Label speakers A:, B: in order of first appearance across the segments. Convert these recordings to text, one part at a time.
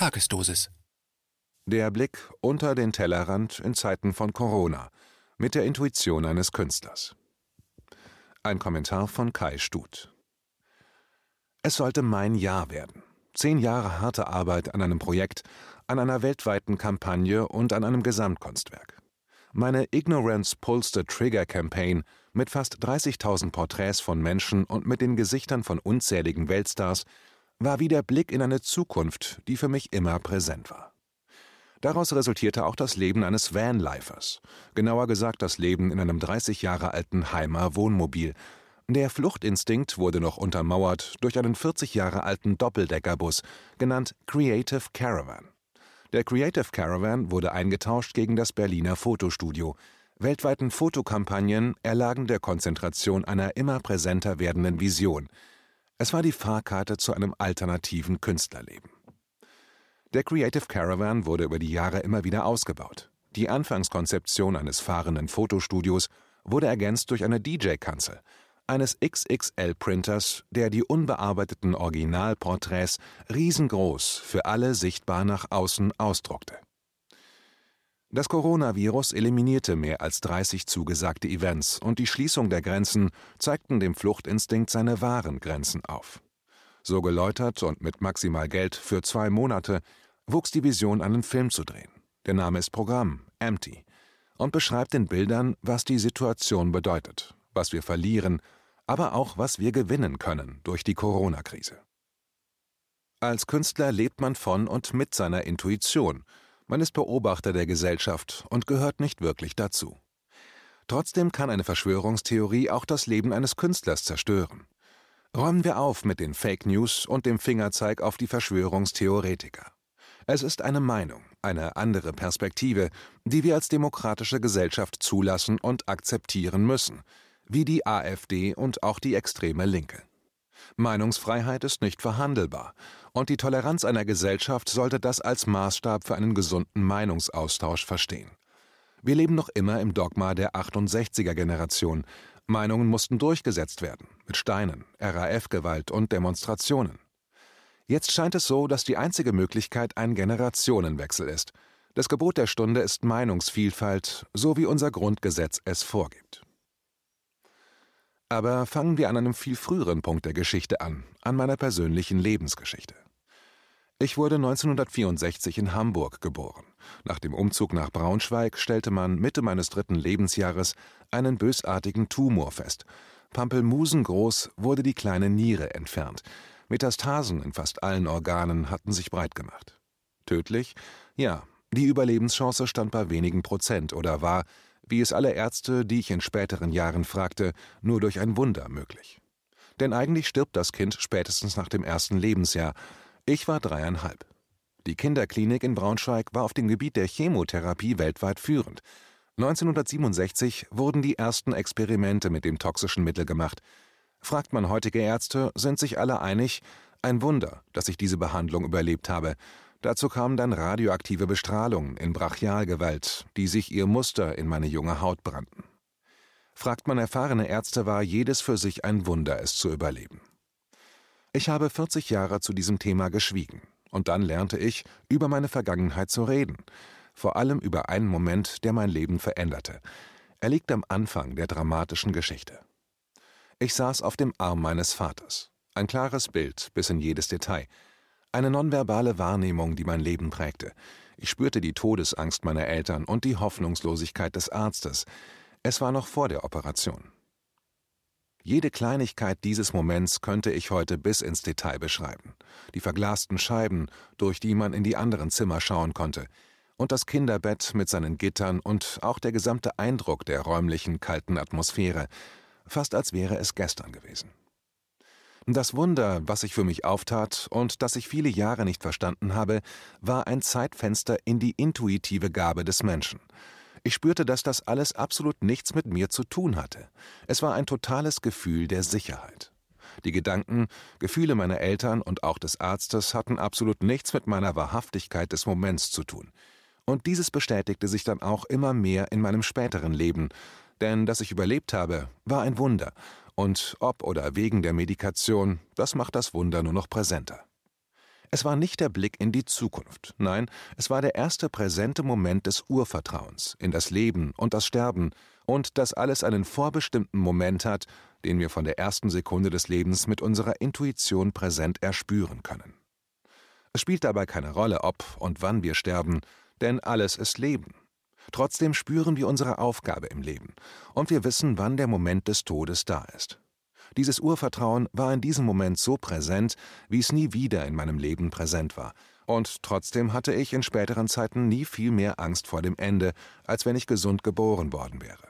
A: Tagesdosis.
B: Der Blick unter den Tellerrand in Zeiten von Corona mit der Intuition eines Künstlers. Ein Kommentar von Kai Stut. Es sollte mein Jahr werden. Zehn Jahre harte Arbeit an einem Projekt, an einer weltweiten Kampagne und an einem Gesamtkunstwerk. Meine Ignorance Pulse the Trigger Campaign mit fast 30.000 Porträts von Menschen und mit den Gesichtern von unzähligen Weltstars war wie der Blick in eine Zukunft, die für mich immer präsent war. Daraus resultierte auch das Leben eines Vanlifers, genauer gesagt das Leben in einem 30 Jahre alten Heimer Wohnmobil. Der Fluchtinstinkt wurde noch untermauert durch einen 40 Jahre alten Doppeldeckerbus, genannt Creative Caravan. Der Creative Caravan wurde eingetauscht gegen das Berliner Fotostudio. Weltweiten Fotokampagnen erlagen der Konzentration einer immer präsenter werdenden Vision – es war die Fahrkarte zu einem alternativen Künstlerleben. Der Creative Caravan wurde über die Jahre immer wieder ausgebaut. Die Anfangskonzeption eines fahrenden Fotostudios wurde ergänzt durch eine DJ-Kanzel, eines XXL-Printers, der die unbearbeiteten Originalporträts riesengroß für alle sichtbar nach außen ausdruckte. Das Coronavirus eliminierte mehr als 30 zugesagte Events und die Schließung der Grenzen zeigten dem Fluchtinstinkt seine wahren Grenzen auf. So geläutert und mit maximal Geld für zwei Monate wuchs die Vision, einen Film zu drehen. Der Name ist Programm, Empty, und beschreibt in Bildern, was die Situation bedeutet, was wir verlieren, aber auch was wir gewinnen können durch die Corona-Krise. Als Künstler lebt man von und mit seiner Intuition – man ist Beobachter der Gesellschaft und gehört nicht wirklich dazu. Trotzdem kann eine Verschwörungstheorie auch das Leben eines Künstlers zerstören. Räumen wir auf mit den Fake News und dem Fingerzeig auf die Verschwörungstheoretiker. Es ist eine Meinung, eine andere Perspektive, die wir als demokratische Gesellschaft zulassen und akzeptieren müssen, wie die AfD und auch die extreme Linke. Meinungsfreiheit ist nicht verhandelbar, und die Toleranz einer Gesellschaft sollte das als Maßstab für einen gesunden Meinungsaustausch verstehen. Wir leben noch immer im Dogma der 68er Generation. Meinungen mussten durchgesetzt werden, mit Steinen, RAF-Gewalt und Demonstrationen. Jetzt scheint es so, dass die einzige Möglichkeit ein Generationenwechsel ist. Das Gebot der Stunde ist Meinungsvielfalt, so wie unser Grundgesetz es vorgibt. Aber fangen wir an einem viel früheren Punkt der Geschichte an, an meiner persönlichen Lebensgeschichte. Ich wurde 1964 in Hamburg geboren. Nach dem Umzug nach Braunschweig stellte man Mitte meines dritten Lebensjahres einen bösartigen Tumor fest. Pampelmusengroß wurde die kleine Niere entfernt. Metastasen in fast allen Organen hatten sich breit gemacht. Tödlich? Ja, die Überlebenschance stand bei wenigen Prozent oder war, wie es alle Ärzte, die ich in späteren Jahren fragte, nur durch ein Wunder möglich. Denn eigentlich stirbt das Kind spätestens nach dem ersten Lebensjahr. Ich war dreieinhalb. Die Kinderklinik in Braunschweig war auf dem Gebiet der Chemotherapie weltweit führend. 1967 wurden die ersten Experimente mit dem toxischen Mittel gemacht. Fragt man heutige Ärzte, sind sich alle einig, ein Wunder, dass ich diese Behandlung überlebt habe. Dazu kam dann radioaktive Bestrahlung in Brachialgewalt, die sich ihr Muster in meine junge Haut brannten. Fragt man erfahrene Ärzte, war jedes für sich ein Wunder, es zu überleben. Ich habe 40 Jahre zu diesem Thema geschwiegen, und dann lernte ich, über meine Vergangenheit zu reden, vor allem über einen Moment, der mein Leben veränderte. Er liegt am Anfang der dramatischen Geschichte. Ich saß auf dem Arm meines Vaters. Ein klares Bild bis in jedes Detail. Eine nonverbale Wahrnehmung, die mein Leben prägte. Ich spürte die Todesangst meiner Eltern und die Hoffnungslosigkeit des Arztes. Es war noch vor der Operation. Jede Kleinigkeit dieses Moments könnte ich heute bis ins Detail beschreiben. Die verglasten Scheiben, durch die man in die anderen Zimmer schauen konnte, und das Kinderbett mit seinen Gittern und auch der gesamte Eindruck der räumlichen, kalten Atmosphäre, fast als wäre es gestern gewesen. Das Wunder, was sich für mich auftat und das ich viele Jahre nicht verstanden habe, war ein Zeitfenster in die intuitive Gabe des Menschen. Ich spürte, dass das alles absolut nichts mit mir zu tun hatte. Es war ein totales Gefühl der Sicherheit. Die Gedanken, Gefühle meiner Eltern und auch des Arztes hatten absolut nichts mit meiner Wahrhaftigkeit des Moments zu tun. Und dieses bestätigte sich dann auch immer mehr in meinem späteren Leben, denn dass ich überlebt habe, war ein Wunder, und ob oder wegen der Medikation, das macht das Wunder nur noch präsenter. Es war nicht der Blick in die Zukunft, nein, es war der erste präsente Moment des Urvertrauens in das Leben und das Sterben und dass alles einen vorbestimmten Moment hat, den wir von der ersten Sekunde des Lebens mit unserer Intuition präsent erspüren können. Es spielt dabei keine Rolle, ob und wann wir sterben, denn alles ist Leben. Trotzdem spüren wir unsere Aufgabe im Leben und wir wissen, wann der Moment des Todes da ist. Dieses Urvertrauen war in diesem Moment so präsent, wie es nie wieder in meinem Leben präsent war. Und trotzdem hatte ich in späteren Zeiten nie viel mehr Angst vor dem Ende, als wenn ich gesund geboren worden wäre.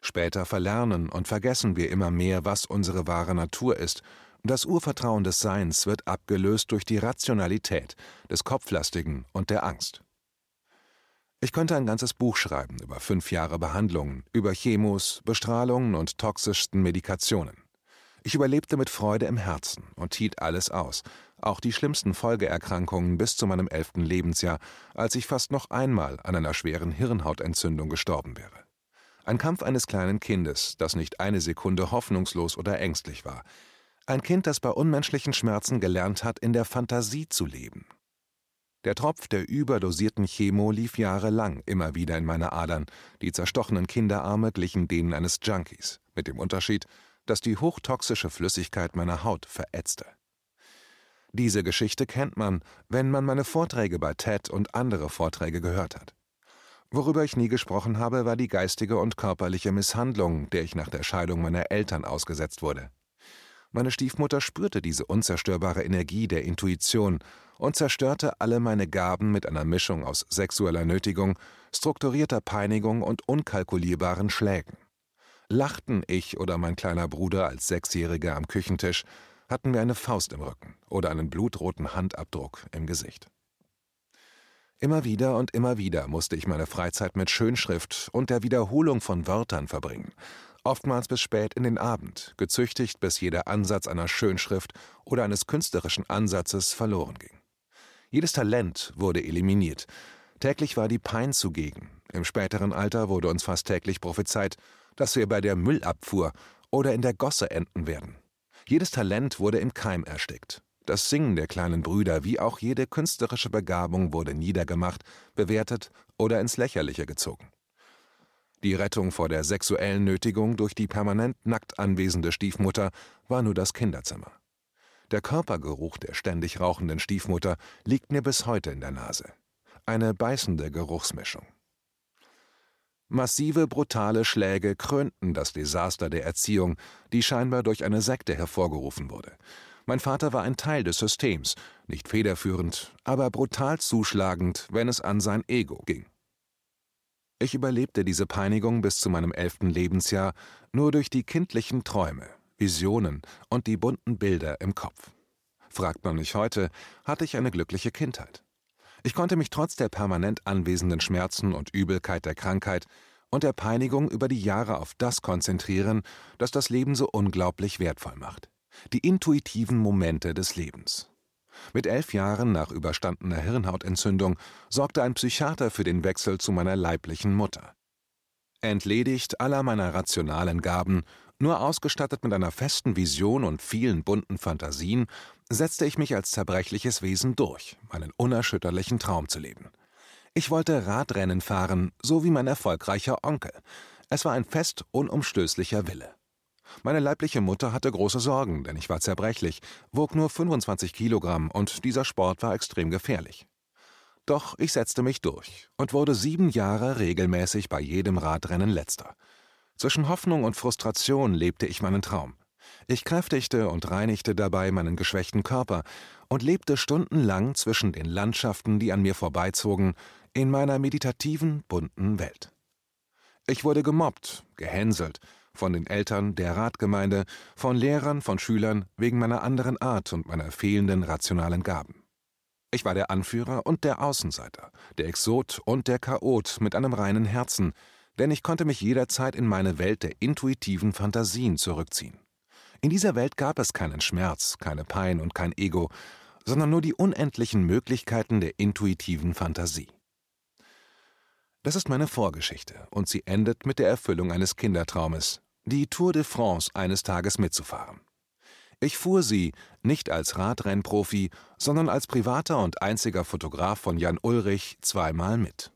B: Später verlernen und vergessen wir immer mehr, was unsere wahre Natur ist. Das Urvertrauen des Seins wird abgelöst durch die Rationalität, des Kopflastigen und der Angst. Ich könnte ein ganzes Buch schreiben über fünf Jahre Behandlungen, über Chemos, Bestrahlungen und toxischsten Medikationen. Ich überlebte mit Freude im Herzen und hielt alles aus, auch die schlimmsten Folgeerkrankungen bis zu meinem elften Lebensjahr, als ich fast noch einmal an einer schweren Hirnhautentzündung gestorben wäre. Ein Kampf eines kleinen Kindes, das nicht eine Sekunde hoffnungslos oder ängstlich war. Ein Kind, das bei unmenschlichen Schmerzen gelernt hat, in der Fantasie zu leben der Tropf der überdosierten Chemo lief jahrelang immer wieder in meine Adern, die zerstochenen Kinderarme glichen denen eines Junkies, mit dem Unterschied, dass die hochtoxische Flüssigkeit meiner Haut verätzte. Diese Geschichte kennt man, wenn man meine Vorträge bei TED und andere Vorträge gehört hat. Worüber ich nie gesprochen habe, war die geistige und körperliche Misshandlung, der ich nach der Scheidung meiner Eltern ausgesetzt wurde. Meine Stiefmutter spürte diese unzerstörbare Energie der Intuition und zerstörte alle meine Gaben mit einer Mischung aus sexueller Nötigung, strukturierter Peinigung und unkalkulierbaren Schlägen. Lachten ich oder mein kleiner Bruder als Sechsjähriger am Küchentisch, hatten wir eine Faust im Rücken oder einen blutroten Handabdruck im Gesicht. Immer wieder und immer wieder musste ich meine Freizeit mit Schönschrift und der Wiederholung von Wörtern verbringen, oftmals bis spät in den Abend, gezüchtigt, bis jeder Ansatz einer Schönschrift oder eines künstlerischen Ansatzes verloren ging. Jedes Talent wurde eliminiert. Täglich war die Pein zugegen. Im späteren Alter wurde uns fast täglich prophezeit, dass wir bei der Müllabfuhr oder in der Gosse enden werden. Jedes Talent wurde im Keim erstickt. Das Singen der kleinen Brüder wie auch jede künstlerische Begabung wurde niedergemacht, bewertet oder ins Lächerliche gezogen. Die Rettung vor der sexuellen Nötigung durch die permanent nackt anwesende Stiefmutter war nur das Kinderzimmer. Der Körpergeruch der ständig rauchenden Stiefmutter liegt mir bis heute in der Nase. Eine beißende Geruchsmischung. Massive, brutale Schläge krönten das Desaster der Erziehung, die scheinbar durch eine Sekte hervorgerufen wurde. Mein Vater war ein Teil des Systems, nicht federführend, aber brutal zuschlagend, wenn es an sein Ego ging. Ich überlebte diese Peinigung bis zu meinem elften Lebensjahr nur durch die kindlichen Träume, Visionen und die bunten Bilder im Kopf. Fragt man mich heute, hatte ich eine glückliche Kindheit. Ich konnte mich trotz der permanent anwesenden Schmerzen und Übelkeit der Krankheit und der Peinigung über die Jahre auf das konzentrieren, das das Leben so unglaublich wertvoll macht. Die intuitiven Momente des Lebens. Mit elf Jahren nach überstandener Hirnhautentzündung sorgte ein Psychiater für den Wechsel zu meiner leiblichen Mutter. Entledigt aller meiner rationalen Gaben, nur ausgestattet mit einer festen Vision und vielen bunten Fantasien, setzte ich mich als zerbrechliches Wesen durch, meinen unerschütterlichen Traum zu leben. Ich wollte Radrennen fahren, so wie mein erfolgreicher Onkel. Es war ein fest unumstößlicher Wille. Meine leibliche Mutter hatte große Sorgen, denn ich war zerbrechlich, wog nur 25 Kilogramm und dieser Sport war extrem gefährlich. Doch ich setzte mich durch und wurde sieben Jahre regelmäßig bei jedem Radrennen letzter. Zwischen Hoffnung und Frustration lebte ich meinen Traum. Ich kräftigte und reinigte dabei meinen geschwächten Körper und lebte stundenlang zwischen den Landschaften, die an mir vorbeizogen, in meiner meditativen, bunten Welt. Ich wurde gemobbt, gehänselt, von den Eltern, der Ratgemeinde, von Lehrern, von Schülern, wegen meiner anderen Art und meiner fehlenden rationalen Gaben. Ich war der Anführer und der Außenseiter, der Exot und der Chaot mit einem reinen Herzen, denn ich konnte mich jederzeit in meine Welt der intuitiven Fantasien zurückziehen. In dieser Welt gab es keinen Schmerz, keine Pein und kein Ego, sondern nur die unendlichen Möglichkeiten der intuitiven Fantasie. Das ist meine Vorgeschichte und sie endet mit der Erfüllung eines Kindertraumes, die Tour de France eines Tages mitzufahren. Ich fuhr sie nicht als Radrennprofi, sondern als privater und einziger Fotograf von Jan Ulrich zweimal mit.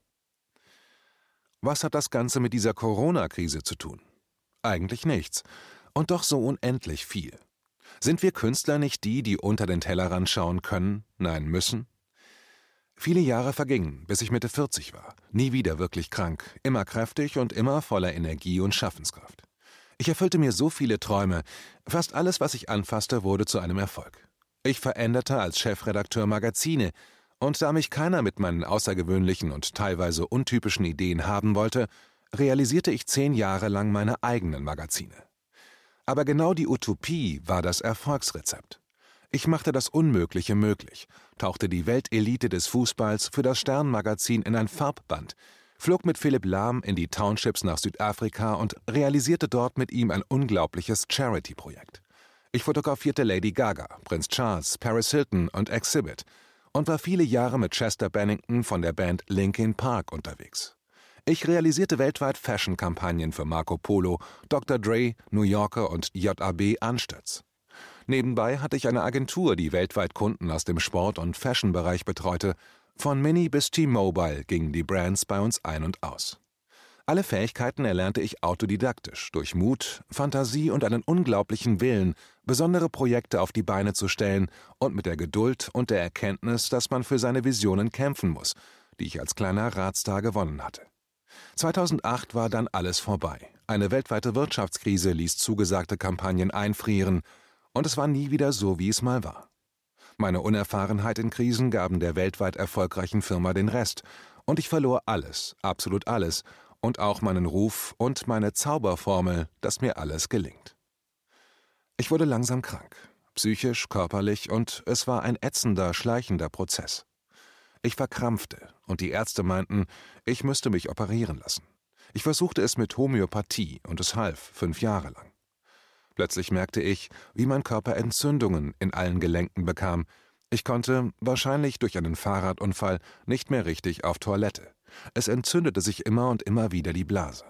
B: Was hat das Ganze mit dieser Corona-Krise zu tun? Eigentlich nichts. Und doch so unendlich viel. Sind wir Künstler nicht die, die unter den Tellerrand schauen können, nein müssen? Viele Jahre vergingen, bis ich Mitte 40 war, nie wieder wirklich krank, immer kräftig und immer voller Energie und Schaffenskraft. Ich erfüllte mir so viele Träume, fast alles, was ich anfasste, wurde zu einem Erfolg. Ich veränderte als Chefredakteur Magazine, und da mich keiner mit meinen außergewöhnlichen und teilweise untypischen Ideen haben wollte, realisierte ich zehn Jahre lang meine eigenen Magazine. Aber genau die Utopie war das Erfolgsrezept. Ich machte das Unmögliche möglich, tauchte die Weltelite des Fußballs für das Sternmagazin in ein Farbband, flog mit Philipp Lahm in die Townships nach Südafrika und realisierte dort mit ihm ein unglaubliches Charity-Projekt. Ich fotografierte Lady Gaga, Prinz Charles, Paris Hilton und Exhibit und war viele Jahre mit Chester Bennington von der Band Linkin Park unterwegs. Ich realisierte weltweit Fashion-Kampagnen für Marco Polo, Dr. Dre, New Yorker und JAB Anstötz. Nebenbei hatte ich eine Agentur, die weltweit Kunden aus dem Sport- und Fashion-Bereich betreute. Von Mini bis T-Mobile gingen die Brands bei uns ein und aus. Alle Fähigkeiten erlernte ich autodidaktisch, durch Mut, Fantasie und einen unglaublichen Willen, besondere Projekte auf die Beine zu stellen und mit der Geduld und der Erkenntnis, dass man für seine Visionen kämpfen muss, die ich als kleiner Ratstar gewonnen hatte. 2008 war dann alles vorbei. Eine weltweite Wirtschaftskrise ließ zugesagte Kampagnen einfrieren, und es war nie wieder so, wie es mal war. Meine Unerfahrenheit in Krisen gaben der weltweit erfolgreichen Firma den Rest, und ich verlor alles, absolut alles, und auch meinen Ruf und meine Zauberformel, dass mir alles gelingt. Ich wurde langsam krank, psychisch, körperlich, und es war ein ätzender, schleichender Prozess. Ich verkrampfte, und die Ärzte meinten, ich müsste mich operieren lassen. Ich versuchte es mit Homöopathie, und es half fünf Jahre lang. Plötzlich merkte ich, wie mein Körper Entzündungen in allen Gelenken bekam. Ich konnte, wahrscheinlich durch einen Fahrradunfall, nicht mehr richtig auf Toilette. Es entzündete sich immer und immer wieder die Blase.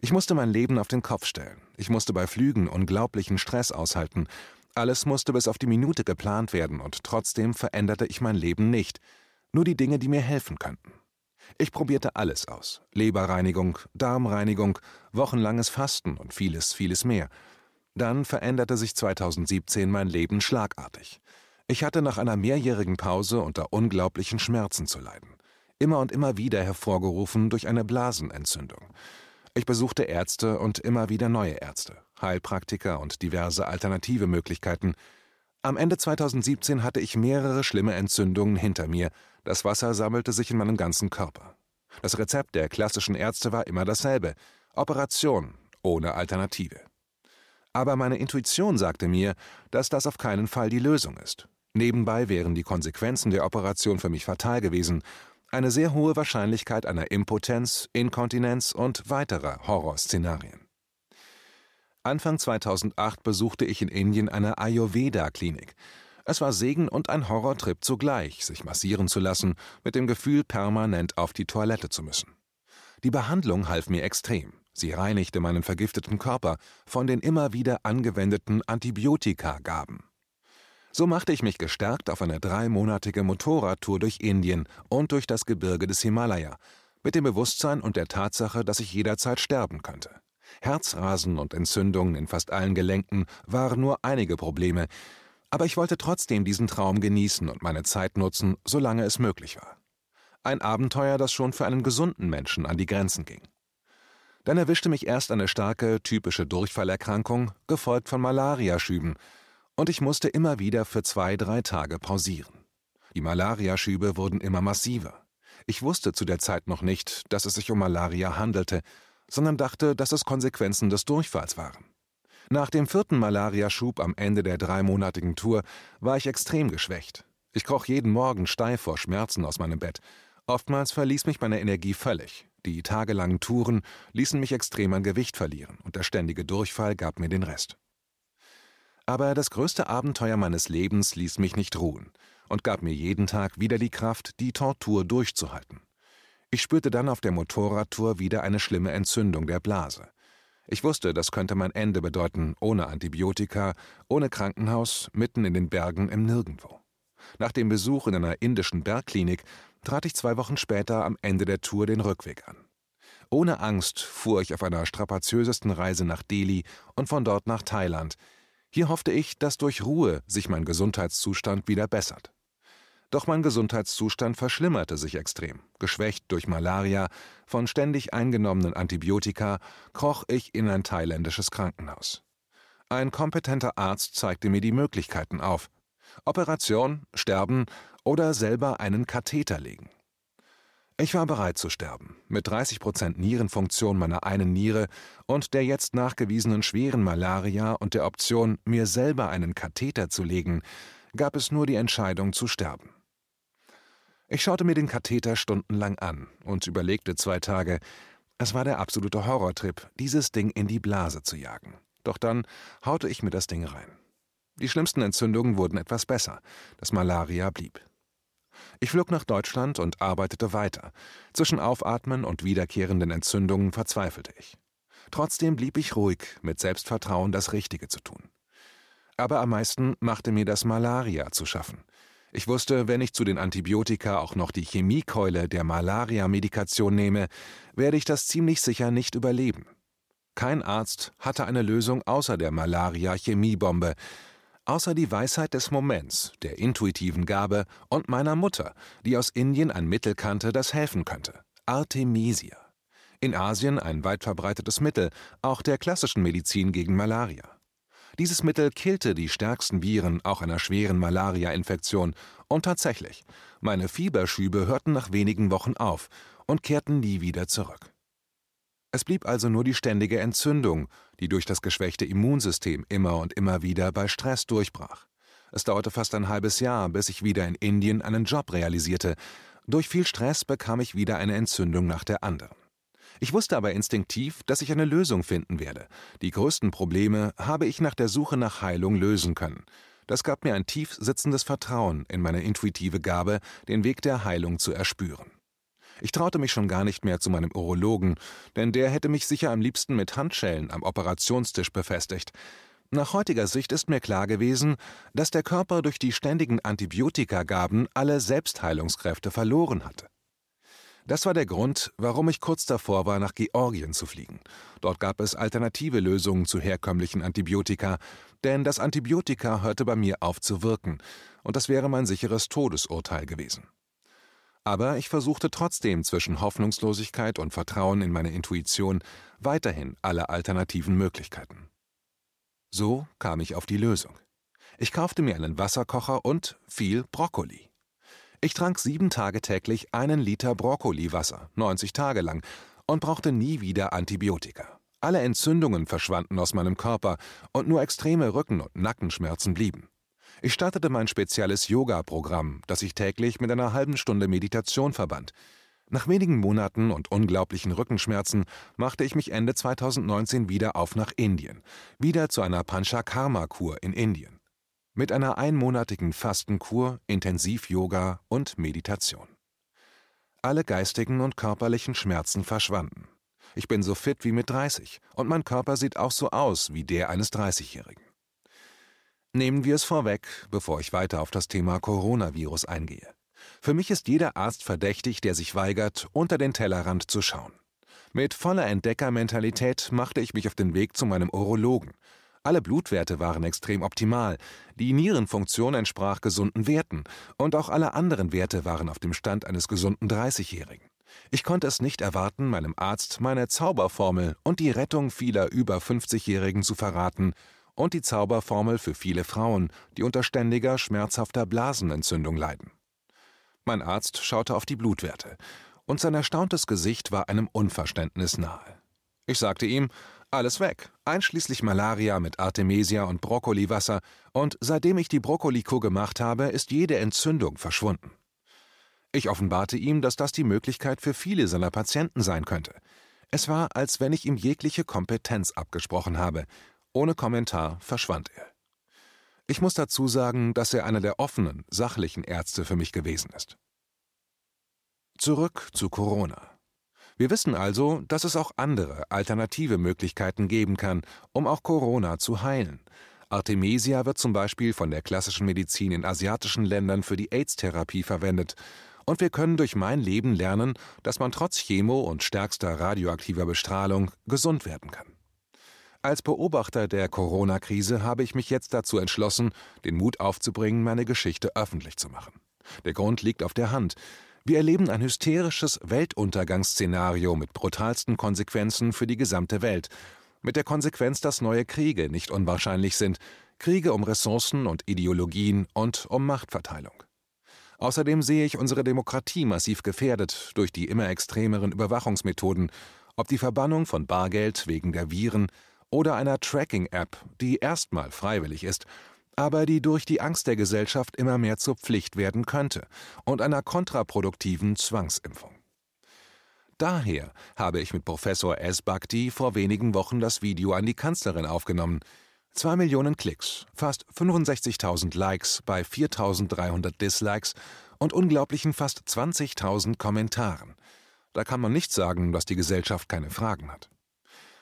B: Ich musste mein Leben auf den Kopf stellen. Ich musste bei Flügen unglaublichen Stress aushalten. Alles musste bis auf die Minute geplant werden, und trotzdem veränderte ich mein Leben nicht. Nur die Dinge, die mir helfen könnten. Ich probierte alles aus. Leberreinigung, Darmreinigung, wochenlanges Fasten und vieles, vieles mehr. Dann veränderte sich 2017 mein Leben schlagartig. Ich hatte nach einer mehrjährigen Pause unter unglaublichen Schmerzen zu leiden, immer und immer wieder hervorgerufen durch eine Blasenentzündung. Ich besuchte Ärzte und immer wieder neue Ärzte, Heilpraktiker und diverse alternative Möglichkeiten. Am Ende 2017 hatte ich mehrere schlimme Entzündungen hinter mir, das Wasser sammelte sich in meinem ganzen Körper. Das Rezept der klassischen Ärzte war immer dasselbe Operation ohne Alternative. Aber meine Intuition sagte mir, dass das auf keinen Fall die Lösung ist. Nebenbei wären die Konsequenzen der Operation für mich fatal gewesen, eine sehr hohe Wahrscheinlichkeit einer Impotenz, Inkontinenz und weiterer Horrorszenarien. Anfang 2008 besuchte ich in Indien eine Ayurveda-Klinik. Es war Segen und ein Horrortrip zugleich, sich massieren zu lassen, mit dem Gefühl, permanent auf die Toilette zu müssen. Die Behandlung half mir extrem. Sie reinigte meinen vergifteten Körper von den immer wieder angewendeten Antibiotikagaben. So machte ich mich gestärkt auf eine dreimonatige Motorradtour durch Indien und durch das Gebirge des Himalaya, mit dem Bewusstsein und der Tatsache, dass ich jederzeit sterben könnte. Herzrasen und Entzündungen in fast allen Gelenken waren nur einige Probleme, aber ich wollte trotzdem diesen Traum genießen und meine Zeit nutzen, solange es möglich war. Ein Abenteuer, das schon für einen gesunden Menschen an die Grenzen ging. Dann erwischte mich erst eine starke, typische Durchfallerkrankung, gefolgt von Malariaschüben, und ich musste immer wieder für zwei, drei Tage pausieren. Die Malariaschübe wurden immer massiver. Ich wusste zu der Zeit noch nicht, dass es sich um Malaria handelte, sondern dachte, dass es Konsequenzen des Durchfalls waren. Nach dem vierten Malariaschub am Ende der dreimonatigen Tour war ich extrem geschwächt. Ich kroch jeden Morgen steif vor Schmerzen aus meinem Bett. Oftmals verließ mich meine Energie völlig. Die tagelangen Touren ließen mich extrem an Gewicht verlieren und der ständige Durchfall gab mir den Rest. Aber das größte Abenteuer meines Lebens ließ mich nicht ruhen und gab mir jeden Tag wieder die Kraft, die Tortur durchzuhalten. Ich spürte dann auf der Motorradtour wieder eine schlimme Entzündung der Blase. Ich wusste, das könnte mein Ende bedeuten, ohne Antibiotika, ohne Krankenhaus, mitten in den Bergen im Nirgendwo. Nach dem Besuch in einer indischen Bergklinik trat ich zwei Wochen später am Ende der Tour den Rückweg an. Ohne Angst fuhr ich auf einer strapaziösesten Reise nach Delhi und von dort nach Thailand. Hier hoffte ich, dass durch Ruhe sich mein Gesundheitszustand wieder bessert. Doch mein Gesundheitszustand verschlimmerte sich extrem. Geschwächt durch Malaria, von ständig eingenommenen Antibiotika, kroch ich in ein thailändisches Krankenhaus. Ein kompetenter Arzt zeigte mir die Möglichkeiten auf. Operation, Sterben oder selber einen Katheter legen. Ich war bereit zu sterben, mit 30 Prozent Nierenfunktion meiner einen Niere und der jetzt nachgewiesenen schweren Malaria und der Option, mir selber einen Katheter zu legen, gab es nur die Entscheidung zu sterben. Ich schaute mir den Katheter stundenlang an und überlegte zwei Tage, es war der absolute Horrortrip, dieses Ding in die Blase zu jagen. Doch dann haute ich mir das Ding rein. Die schlimmsten Entzündungen wurden etwas besser, das Malaria blieb. Ich flog nach Deutschland und arbeitete weiter. Zwischen Aufatmen und wiederkehrenden Entzündungen verzweifelte ich. Trotzdem blieb ich ruhig, mit Selbstvertrauen das Richtige zu tun. Aber am meisten machte mir das Malaria zu schaffen. Ich wusste, wenn ich zu den Antibiotika auch noch die Chemiekeule der Malaria-Medikation nehme, werde ich das ziemlich sicher nicht überleben. Kein Arzt hatte eine Lösung außer der Malaria-Chemiebombe, außer die Weisheit des Moments, der intuitiven Gabe und meiner Mutter, die aus Indien ein Mittel kannte, das helfen könnte. Artemisia. In Asien ein weit verbreitetes Mittel, auch der klassischen Medizin gegen Malaria. Dieses Mittel killte die stärksten Viren auch einer schweren Malaria-Infektion und tatsächlich, meine Fieberschübe hörten nach wenigen Wochen auf und kehrten nie wieder zurück. Es blieb also nur die ständige Entzündung, die durch das geschwächte Immunsystem immer und immer wieder bei Stress durchbrach. Es dauerte fast ein halbes Jahr, bis ich wieder in Indien einen Job realisierte. Durch viel Stress bekam ich wieder eine Entzündung nach der anderen. Ich wusste aber instinktiv, dass ich eine Lösung finden werde. Die größten Probleme habe ich nach der Suche nach Heilung lösen können. Das gab mir ein tief sitzendes Vertrauen in meine intuitive Gabe, den Weg der Heilung zu erspüren. Ich traute mich schon gar nicht mehr zu meinem Urologen, denn der hätte mich sicher am liebsten mit Handschellen am Operationstisch befestigt. Nach heutiger Sicht ist mir klar gewesen, dass der Körper durch die ständigen Antibiotikagaben alle Selbstheilungskräfte verloren hatte. Das war der Grund, warum ich kurz davor war, nach Georgien zu fliegen. Dort gab es alternative Lösungen zu herkömmlichen Antibiotika, denn das Antibiotika hörte bei mir auf zu wirken, und das wäre mein sicheres Todesurteil gewesen. Aber ich versuchte trotzdem zwischen Hoffnungslosigkeit und Vertrauen in meine Intuition weiterhin alle alternativen Möglichkeiten. So kam ich auf die Lösung. Ich kaufte mir einen Wasserkocher und viel Brokkoli. Ich trank sieben Tage täglich einen Liter Brokkoliwasser, 90 Tage lang, und brauchte nie wieder Antibiotika. Alle Entzündungen verschwanden aus meinem Körper und nur extreme Rücken- und Nackenschmerzen blieben. Ich startete mein spezielles Yoga-Programm, das ich täglich mit einer halben Stunde Meditation verband. Nach wenigen Monaten und unglaublichen Rückenschmerzen machte ich mich Ende 2019 wieder auf nach Indien, wieder zu einer Panchakarma-Kur in Indien mit einer einmonatigen Fastenkur, Intensiv-Yoga und Meditation. Alle geistigen und körperlichen Schmerzen verschwanden. Ich bin so fit wie mit 30 und mein Körper sieht auch so aus wie der eines 30-Jährigen. Nehmen wir es vorweg, bevor ich weiter auf das Thema Coronavirus eingehe. Für mich ist jeder Arzt verdächtig, der sich weigert, unter den Tellerrand zu schauen. Mit voller Entdeckermentalität machte ich mich auf den Weg zu meinem Urologen, alle Blutwerte waren extrem optimal, die Nierenfunktion entsprach gesunden Werten und auch alle anderen Werte waren auf dem Stand eines gesunden 30-Jährigen. Ich konnte es nicht erwarten, meinem Arzt meine Zauberformel und die Rettung vieler über 50-Jährigen zu verraten und die Zauberformel für viele Frauen, die unter ständiger, schmerzhafter Blasenentzündung leiden. Mein Arzt schaute auf die Blutwerte, und sein erstauntes Gesicht war einem Unverständnis nahe. Ich sagte ihm, alles weg, einschließlich Malaria mit Artemisia und Brokkoliwasser, und seitdem ich die Brokkolikur gemacht habe, ist jede Entzündung verschwunden. Ich offenbarte ihm, dass das die Möglichkeit für viele seiner Patienten sein könnte. Es war, als wenn ich ihm jegliche Kompetenz abgesprochen habe. Ohne Kommentar verschwand er. Ich muss dazu sagen, dass er einer der offenen, sachlichen Ärzte für mich gewesen ist. Zurück zu Corona. Wir wissen also, dass es auch andere, alternative Möglichkeiten geben kann, um auch Corona zu heilen. Artemisia wird zum Beispiel von der klassischen Medizin in asiatischen Ländern für die AIDS-Therapie verwendet. Und wir können durch mein Leben lernen, dass man trotz Chemo und stärkster radioaktiver Bestrahlung gesund werden kann. Als Beobachter der Corona-Krise habe ich mich jetzt dazu entschlossen, den Mut aufzubringen, meine Geschichte öffentlich zu machen. Der Grund liegt auf der Hand. Wir erleben ein hysterisches Weltuntergangsszenario mit brutalsten Konsequenzen für die gesamte Welt, mit der Konsequenz, dass neue Kriege nicht unwahrscheinlich sind, Kriege um Ressourcen und Ideologien und um Machtverteilung. Außerdem sehe ich unsere Demokratie massiv gefährdet durch die immer extremeren Überwachungsmethoden, ob die Verbannung von Bargeld wegen der Viren oder einer Tracking-App, die erstmal freiwillig ist, aber die durch die Angst der Gesellschaft immer mehr zur Pflicht werden könnte und einer kontraproduktiven Zwangsimpfung. Daher habe ich mit Professor S. Bhakti vor wenigen Wochen das Video an die Kanzlerin aufgenommen. Zwei Millionen Klicks, fast 65.000 Likes bei 4.300 Dislikes und unglaublichen fast 20.000 Kommentaren. Da kann man nicht sagen, dass die Gesellschaft keine Fragen hat.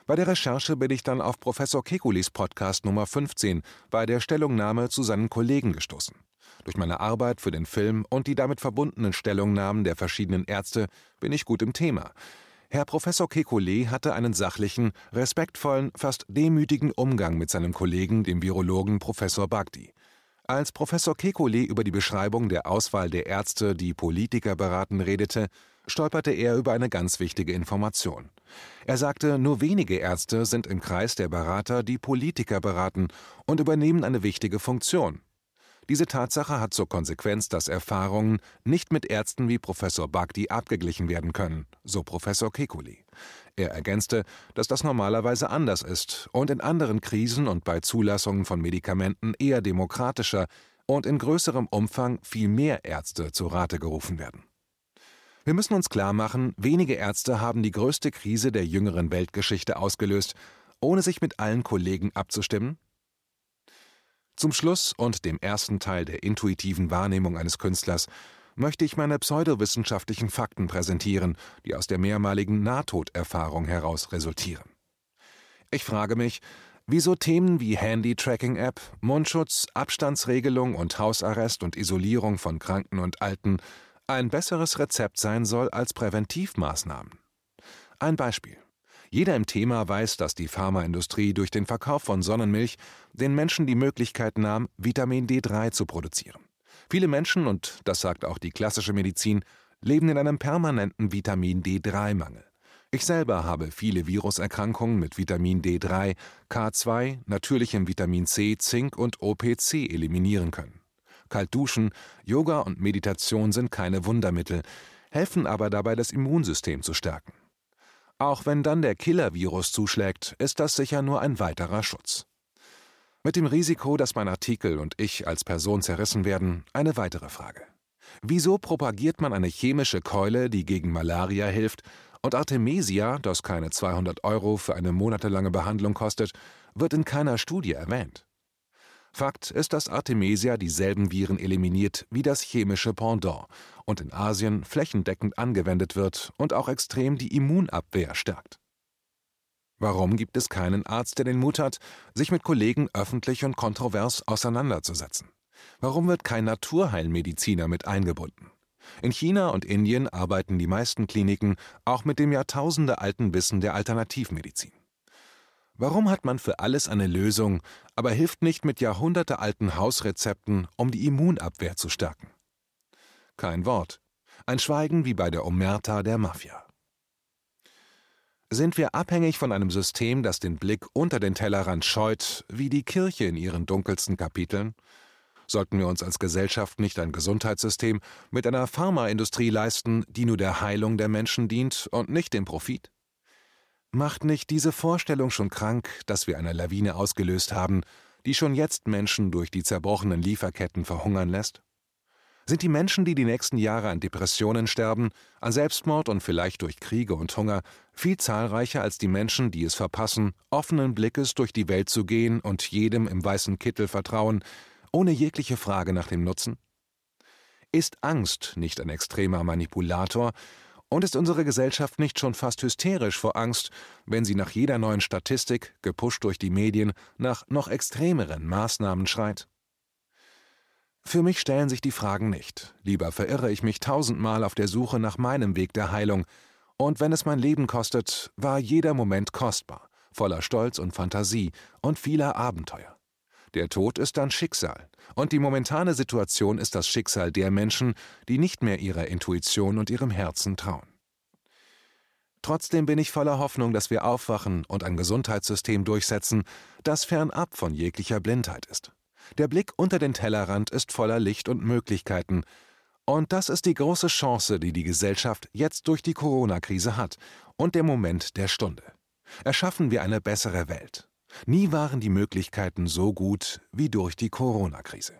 B: Bei der Recherche bin ich dann auf Professor Kekulis Podcast Nummer 15 bei der Stellungnahme zu seinen Kollegen gestoßen. Durch meine Arbeit für den Film und die damit verbundenen Stellungnahmen der verschiedenen Ärzte bin ich gut im Thema. Herr Professor Kekulé hatte einen sachlichen, respektvollen, fast demütigen Umgang mit seinem Kollegen, dem Virologen Professor Bagdi. Als Professor Kekulé über die Beschreibung der Auswahl der Ärzte, die Politiker beraten, redete, stolperte er über eine ganz wichtige Information. Er sagte, nur wenige Ärzte sind im Kreis der Berater, die Politiker beraten und übernehmen eine wichtige Funktion. Diese Tatsache hat zur Konsequenz, dass Erfahrungen nicht mit Ärzten wie Professor Bagdi abgeglichen werden können, so Professor Kekuli. Er ergänzte, dass das normalerweise anders ist und in anderen Krisen und bei Zulassungen von Medikamenten eher demokratischer und in größerem Umfang viel mehr Ärzte zu Rate gerufen werden. Wir müssen uns klar machen, wenige Ärzte haben die größte Krise der jüngeren Weltgeschichte ausgelöst, ohne sich mit allen Kollegen abzustimmen, zum Schluss und dem ersten Teil der intuitiven Wahrnehmung eines Künstlers möchte ich meine pseudowissenschaftlichen Fakten präsentieren, die aus der mehrmaligen Nahtoderfahrung heraus resultieren. Ich frage mich, wieso Themen wie Handy-Tracking-App, Mundschutz, Abstandsregelung und Hausarrest und Isolierung von Kranken und Alten ein besseres Rezept sein soll als Präventivmaßnahmen. Ein Beispiel. Jeder im Thema weiß, dass die Pharmaindustrie durch den Verkauf von Sonnenmilch den Menschen die Möglichkeit nahm, Vitamin D3 zu produzieren. Viele Menschen, und das sagt auch die klassische Medizin, leben in einem permanenten Vitamin D3-Mangel. Ich selber habe viele Viruserkrankungen mit Vitamin D3, K2, natürlichem Vitamin C, Zink und OPC eliminieren können. Kalt duschen, Yoga und Meditation sind keine Wundermittel, helfen aber dabei, das Immunsystem zu stärken. Auch wenn dann der Killer-Virus zuschlägt, ist das sicher nur ein weiterer Schutz. Mit dem Risiko, dass mein Artikel und ich als Person zerrissen werden, eine weitere Frage. Wieso propagiert man eine chemische Keule, die gegen Malaria hilft, und Artemisia, das keine 200 Euro für eine monatelange Behandlung kostet, wird in keiner Studie erwähnt? Fakt ist, dass Artemisia dieselben Viren eliminiert wie das chemische Pendant und in Asien flächendeckend angewendet wird und auch extrem die Immunabwehr stärkt. Warum gibt es keinen Arzt, der den Mut hat, sich mit Kollegen öffentlich und kontrovers auseinanderzusetzen? Warum wird kein Naturheilmediziner mit eingebunden? In China und Indien arbeiten die meisten Kliniken auch mit dem jahrtausendealten Wissen der Alternativmedizin. Warum hat man für alles eine Lösung, aber hilft nicht mit jahrhundertealten Hausrezepten, um die Immunabwehr zu stärken? Kein Wort. Ein Schweigen wie bei der Omerta der Mafia. Sind wir abhängig von einem System, das den Blick unter den Tellerrand scheut, wie die Kirche in ihren dunkelsten Kapiteln? Sollten wir uns als Gesellschaft nicht ein Gesundheitssystem mit einer Pharmaindustrie leisten, die nur der Heilung der Menschen dient und nicht dem Profit? Macht nicht diese Vorstellung schon krank, dass wir eine Lawine ausgelöst haben, die schon jetzt Menschen durch die zerbrochenen Lieferketten verhungern lässt? Sind die Menschen, die die nächsten Jahre an Depressionen sterben, an Selbstmord und vielleicht durch Kriege und Hunger, viel zahlreicher als die Menschen, die es verpassen, offenen Blickes durch die Welt zu gehen und jedem im weißen Kittel vertrauen, ohne jegliche Frage nach dem Nutzen? Ist Angst nicht ein extremer Manipulator, Und ist unsere Gesellschaft nicht schon fast hysterisch vor Angst, wenn sie nach jeder neuen Statistik, gepusht durch die Medien, nach noch extremeren Maßnahmen schreit? Für mich stellen sich die Fragen nicht. Lieber verirre ich mich tausendmal auf der Suche nach meinem Weg der Heilung. Und wenn es mein Leben kostet, war jeder Moment kostbar, voller Stolz und Fantasie und vieler Abenteuer. Der Tod ist dann Schicksal, und die momentane Situation ist das Schicksal der Menschen, die nicht mehr ihrer Intuition und ihrem Herzen trauen. Trotzdem bin ich voller Hoffnung, dass wir aufwachen und ein Gesundheitssystem durchsetzen, das fernab von jeglicher Blindheit ist. Der Blick unter den Tellerrand ist voller Licht und Möglichkeiten, und das ist die große Chance, die die Gesellschaft jetzt durch die Corona-Krise hat und der Moment der Stunde. Erschaffen wir eine bessere Welt. Nie waren die Möglichkeiten so gut wie durch die Corona-Krise.